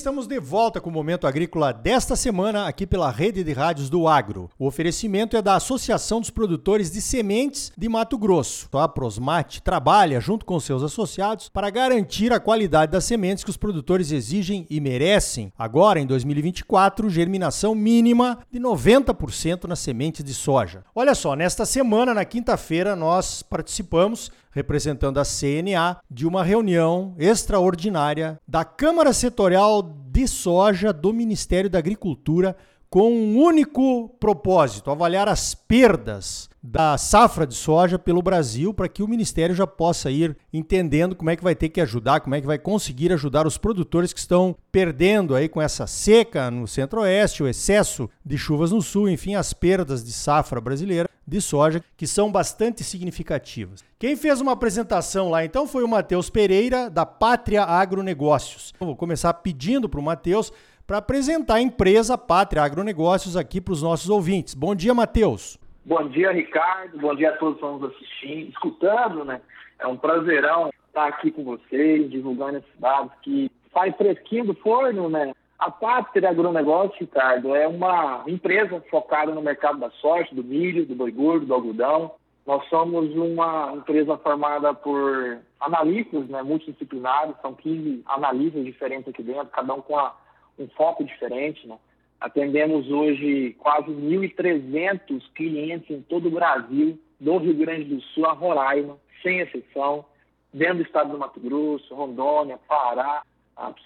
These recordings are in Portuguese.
estamos de volta com o Momento Agrícola desta semana aqui pela Rede de Rádios do Agro. O oferecimento é da Associação dos Produtores de Sementes de Mato Grosso. A Prosmate trabalha junto com seus associados para garantir a qualidade das sementes que os produtores exigem e merecem. Agora, em 2024, germinação mínima de 90% nas sementes de soja. Olha só, nesta semana, na quinta-feira, nós participamos representando a CNA, de uma reunião extraordinária da Câmara Setorial de Soja do Ministério da Agricultura com um único propósito: avaliar as perdas da safra de soja pelo Brasil para que o Ministério já possa ir entendendo como é que vai ter que ajudar, como é que vai conseguir ajudar os produtores que estão perdendo aí com essa seca no centro-oeste, o excesso de chuvas no sul, enfim, as perdas de safra brasileira de soja que são bastante significativas. Quem fez uma apresentação lá então foi o Matheus Pereira da Pátria Agronegócios. Eu vou começar pedindo para o Matheus para apresentar a empresa Pátria Agronegócios aqui para os nossos ouvintes. Bom dia, Matheus. Bom dia, Ricardo. Bom dia a todos que estão nos assistindo, escutando, né? É um prazerão estar aqui com vocês, divulgando esses dados que faz fresquinho do forno, né? A Pátria Agronegócio, Ricardo, é uma empresa focada no mercado da soja, do milho, do boi gordo, do algodão. Nós somos uma empresa formada por analistas né, multidisciplinares, são 15 analistas diferentes aqui dentro, cada um com a um foco diferente. Né? Atendemos hoje quase 1.300 clientes em todo o Brasil, do Rio Grande do Sul a Roraima, sem exceção, dentro do estado do Mato Grosso, Rondônia, Pará,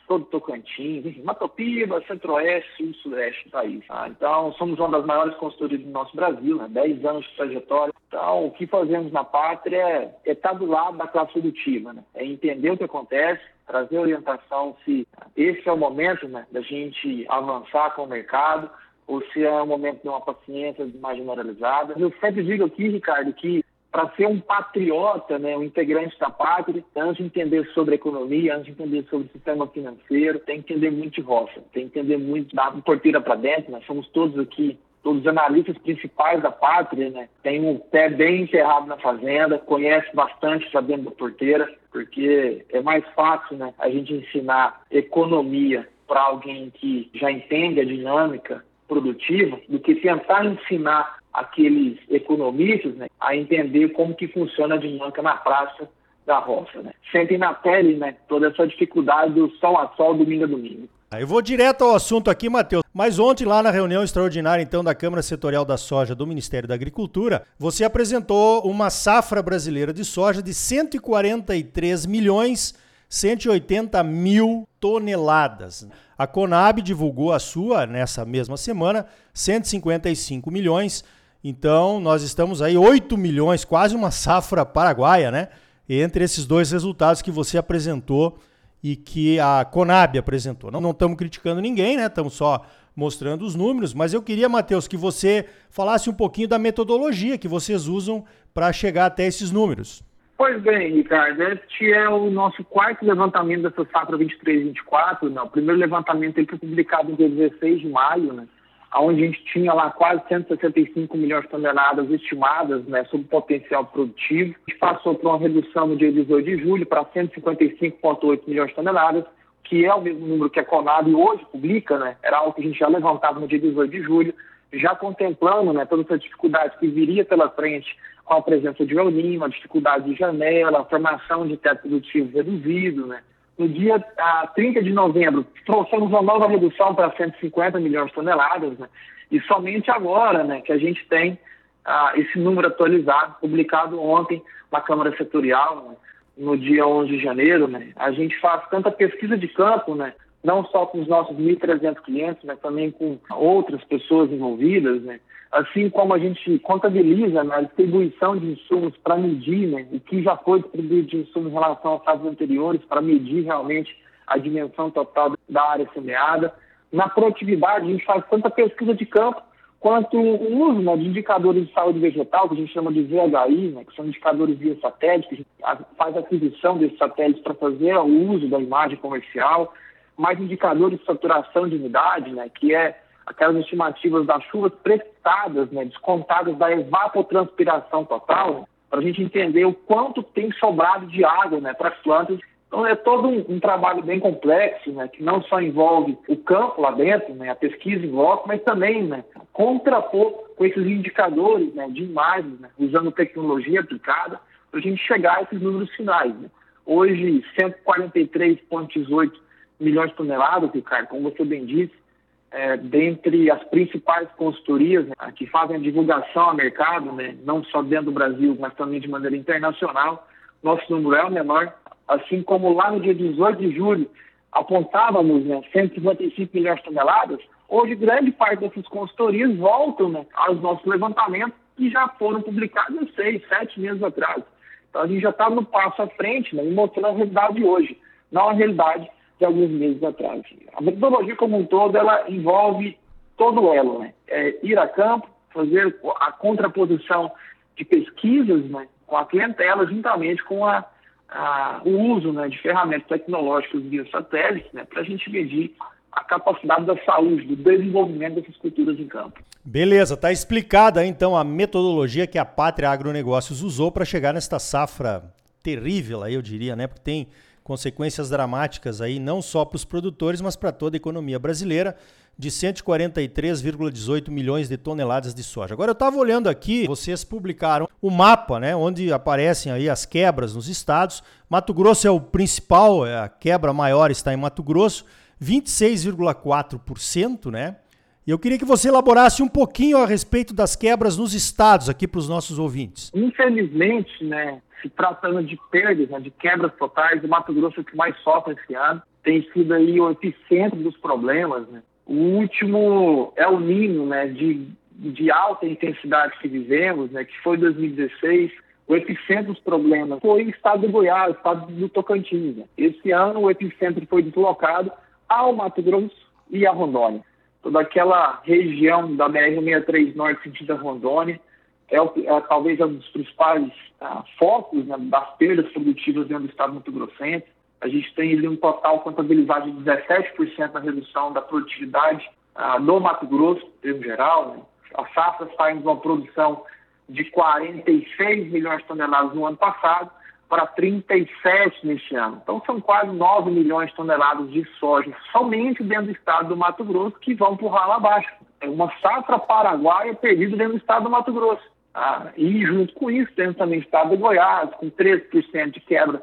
todo Tocantins, Matopiba, Centro-Oeste, Sul, Sudeste do país. Ah, então, somos uma das maiores consultorias do nosso Brasil, né? 10 anos de trajetória. Então, o que fazemos na pátria é estar do lado da classe produtiva, né? É entender o que acontece, trazer orientação se esse é o momento né, da gente avançar com o mercado ou se é o momento de uma paciência mais generalizada. Eu sempre digo aqui, Ricardo, que para ser um patriota, né, um integrante da pátria, antes de entender sobre economia, antes de entender sobre o sistema financeiro, tem que entender muito de roça, tem que entender muito da porteira para dentro. Nós somos todos aqui todos os analistas principais da pátria, né, tem um pé bem enterrado na fazenda, conhece bastante dentro da porteira, porque é mais fácil né, a gente ensinar economia para alguém que já entende a dinâmica produtiva do que tentar ensinar aqueles economistas né, a entender como que funciona a dinâmica na praça da roça. Né. Sentem na pele né, toda essa dificuldade do sol a sol, domingo a domingo. Eu vou direto ao assunto aqui, Matheus. Mas ontem, lá na reunião extraordinária, então, da Câmara Setorial da Soja do Ministério da Agricultura, você apresentou uma safra brasileira de soja de 143 milhões 180 mil toneladas. A Conab divulgou a sua nessa mesma semana, 155 milhões. Então, nós estamos aí 8 milhões, quase uma safra paraguaia, né? Entre esses dois resultados que você apresentou e que a Conab apresentou. Não, não estamos criticando ninguém, né? Estamos só mostrando os números, mas eu queria, Matheus, que você falasse um pouquinho da metodologia que vocês usam para chegar até esses números. Pois bem, Ricardo, este é o nosso quarto levantamento dessa safra 23-24. Né? O primeiro levantamento ele foi publicado em dia 16 de maio, né? Onde a gente tinha lá quase 165 milhões de toneladas estimadas né, sobre potencial produtivo. A gente passou por uma redução no dia 18 de julho para 155,8 milhões de toneladas, que é o mesmo número que a Conab hoje publica, né? era algo que a gente já levantava no dia 18 de julho, já contemplando né, toda essa dificuldade que viria pela frente com a presença de El Niño, a dificuldade de janela, a formação de teto produtivo reduzido, né? No dia a 30 de novembro, trouxemos uma nova redução para 150 milhões de toneladas, né? e somente agora né, que a gente tem ah, esse número atualizado, publicado ontem na Câmara Setorial, né, no dia 11 de janeiro. Né, a gente faz tanta pesquisa de campo, né, não só com os nossos 1.300 clientes, mas também com outras pessoas envolvidas, né, assim como a gente contabiliza né, a distribuição de insumos para medir né, o que já foi distribuído de insumos em relação aos fases anteriores, para medir realmente a dimensão total da área semeada. Na produtividade, a gente faz tanta pesquisa de campo quanto o uso né, de indicadores de saúde vegetal, que a gente chama de VHI, né, que são indicadores via satélite, que a gente faz aquisição desses satélites para fazer o uso da imagem comercial, mais indicadores de saturação de umidade, né, que é aquelas estimativas das chuvas prestadas, né, descontadas da evapotranspiração total, para a gente entender o quanto tem sobrado de água né, para as plantas. Então é todo um, um, trabalho bem complexo, né, que não só envolve o campo lá dentro, né, a pesquisa em loco, mas também né, contrapor com esses indicadores né, de imagens, né, usando tecnologia aplicada, para a gente chegar a esses números finais. Né. Hoje, 143,18 milhões de toneladas, Ricardo, como você bem disse, é, dentre as principais consultorias né, que fazem a divulgação ao mercado, né, não só dentro do Brasil, mas também de maneira internacional, nosso número é o menor assim como lá no dia 18 de julho apontávamos né, 155 milhões de toneladas, hoje grande parte dessas consultorias voltam né, aos nossos levantamentos que já foram publicados seis, sete meses atrás. Então a gente já está no passo à frente né, e mostrando a realidade de hoje, não a realidade de alguns meses atrás. A metodologia como um todo, ela envolve todo o elo, né? É ir a campo, fazer a contraposição de pesquisas né, com a clientela, juntamente com a a, o uso né, de ferramentas tecnológicas via satélite né, para a gente medir a capacidade da saúde, do desenvolvimento dessas culturas em campo. Beleza, está explicada então a metodologia que a Pátria Agronegócios usou para chegar nesta safra terrível, eu diria, né? Porque tem consequências dramáticas aí não só para os produtores, mas para toda a economia brasileira de 143,18 milhões de toneladas de soja. Agora eu estava olhando aqui, vocês publicaram o mapa, né, onde aparecem aí as quebras nos estados. Mato Grosso é o principal, é a quebra maior está em Mato Grosso, 26,4%, né? E eu queria que você elaborasse um pouquinho a respeito das quebras nos estados aqui para os nossos ouvintes. Infelizmente, né, se tratando de perdas, né, de quebras totais, o Mato Grosso é o que mais sofre esse ano. Tem sido aí o epicentro dos problemas, né? O último é o Nino, né, de, de alta intensidade que vivemos, né, que foi 2016, o epicentro dos problemas foi o estado do Goiás, o estado do Tocantins. Né. Esse ano o epicentro foi deslocado ao Mato Grosso e a Rondônia. Toda aquela região da BR-63 Norte sentido Rondônia é, é, talvez um dos principais ah, focos né, das perdas produtivas dentro do estado Mato Grossense. A gente tem ali um total contabilizado de 17% na redução da produtividade ah, no Mato Grosso, em geral. Né? A safra sai de uma produção de 46 milhões de toneladas no ano passado para 37 neste ano. Então são quase 9 milhões de toneladas de soja somente dentro do estado do Mato Grosso que vão por ralo abaixo. É uma safra paraguaia perdida dentro do estado do Mato Grosso. Ah, e junto com isso temos também o estado do Goiás com 13% de quebra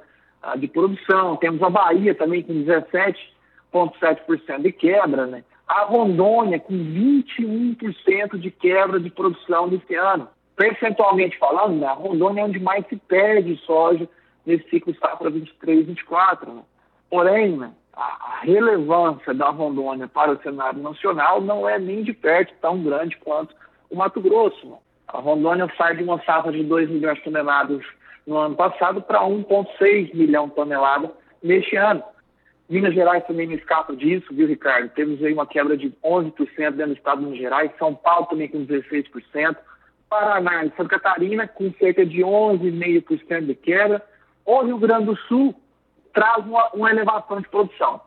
de produção, temos a Bahia também com 17,7% de quebra, né? a Rondônia com 21% de quebra de produção desse ano. Percentualmente falando, né, a Rondônia é onde mais se perde soja nesse ciclo safra 23 24. Né? Porém, né, a relevância da Rondônia para o cenário nacional não é nem de perto tão grande quanto o Mato Grosso. Né? A Rondônia sai de uma safra de 2 milhões de toneladas no ano passado para 1,6 milhão de toneladas neste ano. Minas Gerais também não escapa disso, viu, Ricardo? Temos aí uma quebra de 11% dentro do estado de Minas Gerais, São Paulo também com 16%, Paraná e Santa Catarina com cerca de 11,5% de quebra. O Rio Grande do Sul traz uma, uma elevação de produção.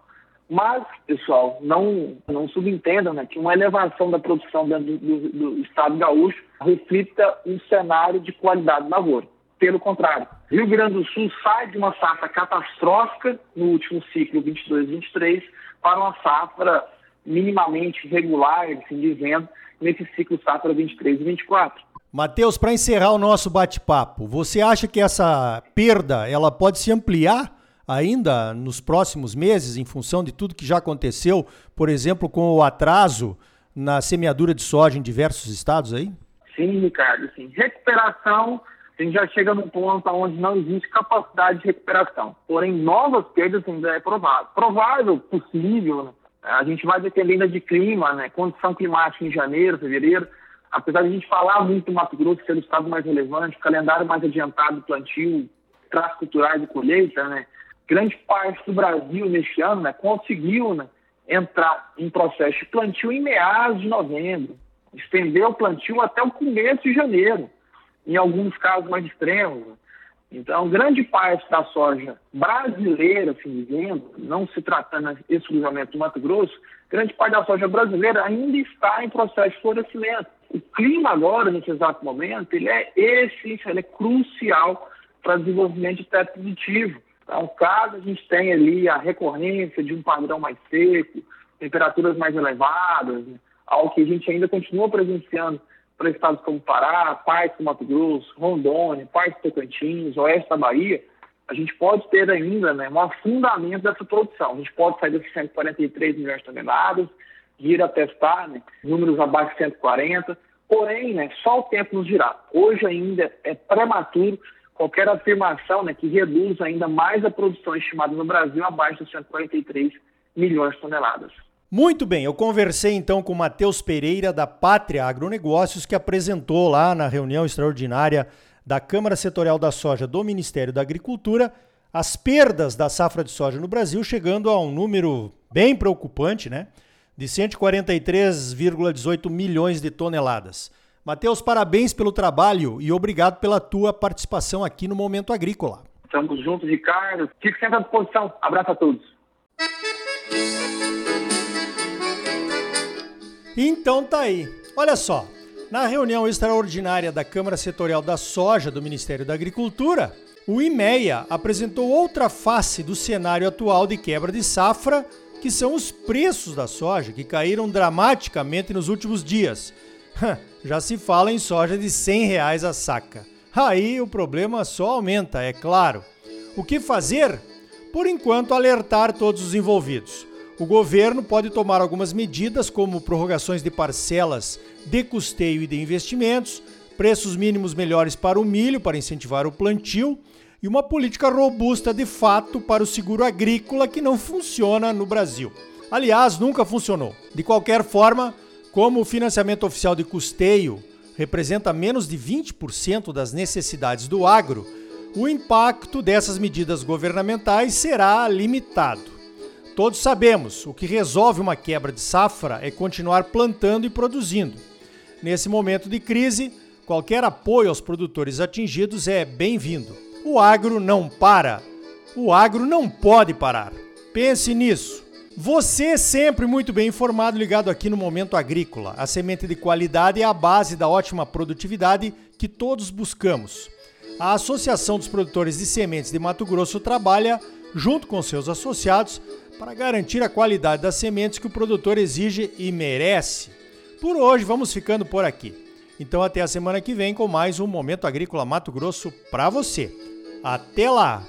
Mas, pessoal, não, não subentendam né, que uma elevação da produção dentro do, do, do estado gaúcho reflita um cenário de qualidade na lavoura. Pelo contrário, Rio Grande do Sul sai de uma safra catastrófica no último ciclo 22-23 para uma safra minimamente regular, assim dizendo, nesse ciclo safra 23 e 24. Matheus, para encerrar o nosso bate-papo, você acha que essa perda ela pode se ampliar ainda nos próximos meses em função de tudo que já aconteceu, por exemplo, com o atraso na semeadura de soja em diversos estados aí? Sim, Ricardo, sim. Recuperação a gente já chega num ponto onde não existe capacidade de recuperação. Porém, novas perdas ainda é provável. Provável, possível, né? a gente vai depender ainda de clima, né? condição climática em janeiro, fevereiro. Apesar de a gente falar muito do Mato Grosso ser o estado mais relevante, calendário mais adiantado do plantio, traços culturais de colheita, né? grande parte do Brasil neste ano né, conseguiu né, entrar em processo de plantio em meados de novembro, estendeu o plantio até o começo de janeiro em alguns casos mais extremos. Então, grande parte da soja brasileira, assim dizendo, não se tratando exclusivamente do Mato Grosso, grande parte da soja brasileira ainda está em processo de florescimento. O clima agora, nesse exato momento, ele é essencial, ele é crucial para desenvolvimento de teto positivo. Então, caso a gente tenha ali a recorrência de um padrão mais seco, temperaturas mais elevadas, né, algo que a gente ainda continua presenciando para estados como Pará, parte do Mato Grosso, Rondônia, parte do Tocantins, oeste da Bahia, a gente pode ter ainda né, um afundamento dessa produção. A gente pode sair desses 143 milhões de toneladas, vir a testar né, números abaixo de 140, porém, né, só o tempo nos dirá. Hoje ainda é prematuro qualquer afirmação né, que reduz ainda mais a produção estimada no Brasil abaixo de 143 milhões de toneladas. Muito bem, eu conversei então com Matheus Pereira da Pátria Agronegócios, que apresentou lá na reunião extraordinária da Câmara Setorial da Soja do Ministério da Agricultura as perdas da safra de soja no Brasil, chegando a um número bem preocupante, né? De 143,18 milhões de toneladas. Matheus, parabéns pelo trabalho e obrigado pela tua participação aqui no Momento Agrícola. Estamos juntos, Ricardo. Fique sempre à disposição. Abraço a todos. Então tá aí. Olha só, na reunião extraordinária da Câmara Setorial da Soja do Ministério da Agricultura, o IMEA apresentou outra face do cenário atual de quebra de safra, que são os preços da soja, que caíram dramaticamente nos últimos dias. Já se fala em soja de 100 reais a saca. Aí o problema só aumenta, é claro. O que fazer? Por enquanto, alertar todos os envolvidos. O governo pode tomar algumas medidas, como prorrogações de parcelas de custeio e de investimentos, preços mínimos melhores para o milho para incentivar o plantio e uma política robusta de fato para o seguro agrícola que não funciona no Brasil. Aliás, nunca funcionou. De qualquer forma, como o financiamento oficial de custeio representa menos de 20% das necessidades do agro, o impacto dessas medidas governamentais será limitado. Todos sabemos, o que resolve uma quebra de safra é continuar plantando e produzindo. Nesse momento de crise, qualquer apoio aos produtores atingidos é bem-vindo. O agro não para. O agro não pode parar. Pense nisso. Você é sempre muito bem informado, ligado aqui no Momento Agrícola. A semente de qualidade é a base da ótima produtividade que todos buscamos. A Associação dos Produtores de Sementes de Mato Grosso trabalha, junto com seus associados, para garantir a qualidade das sementes que o produtor exige e merece. Por hoje vamos ficando por aqui. Então até a semana que vem com mais um Momento Agrícola Mato Grosso para você. Até lá!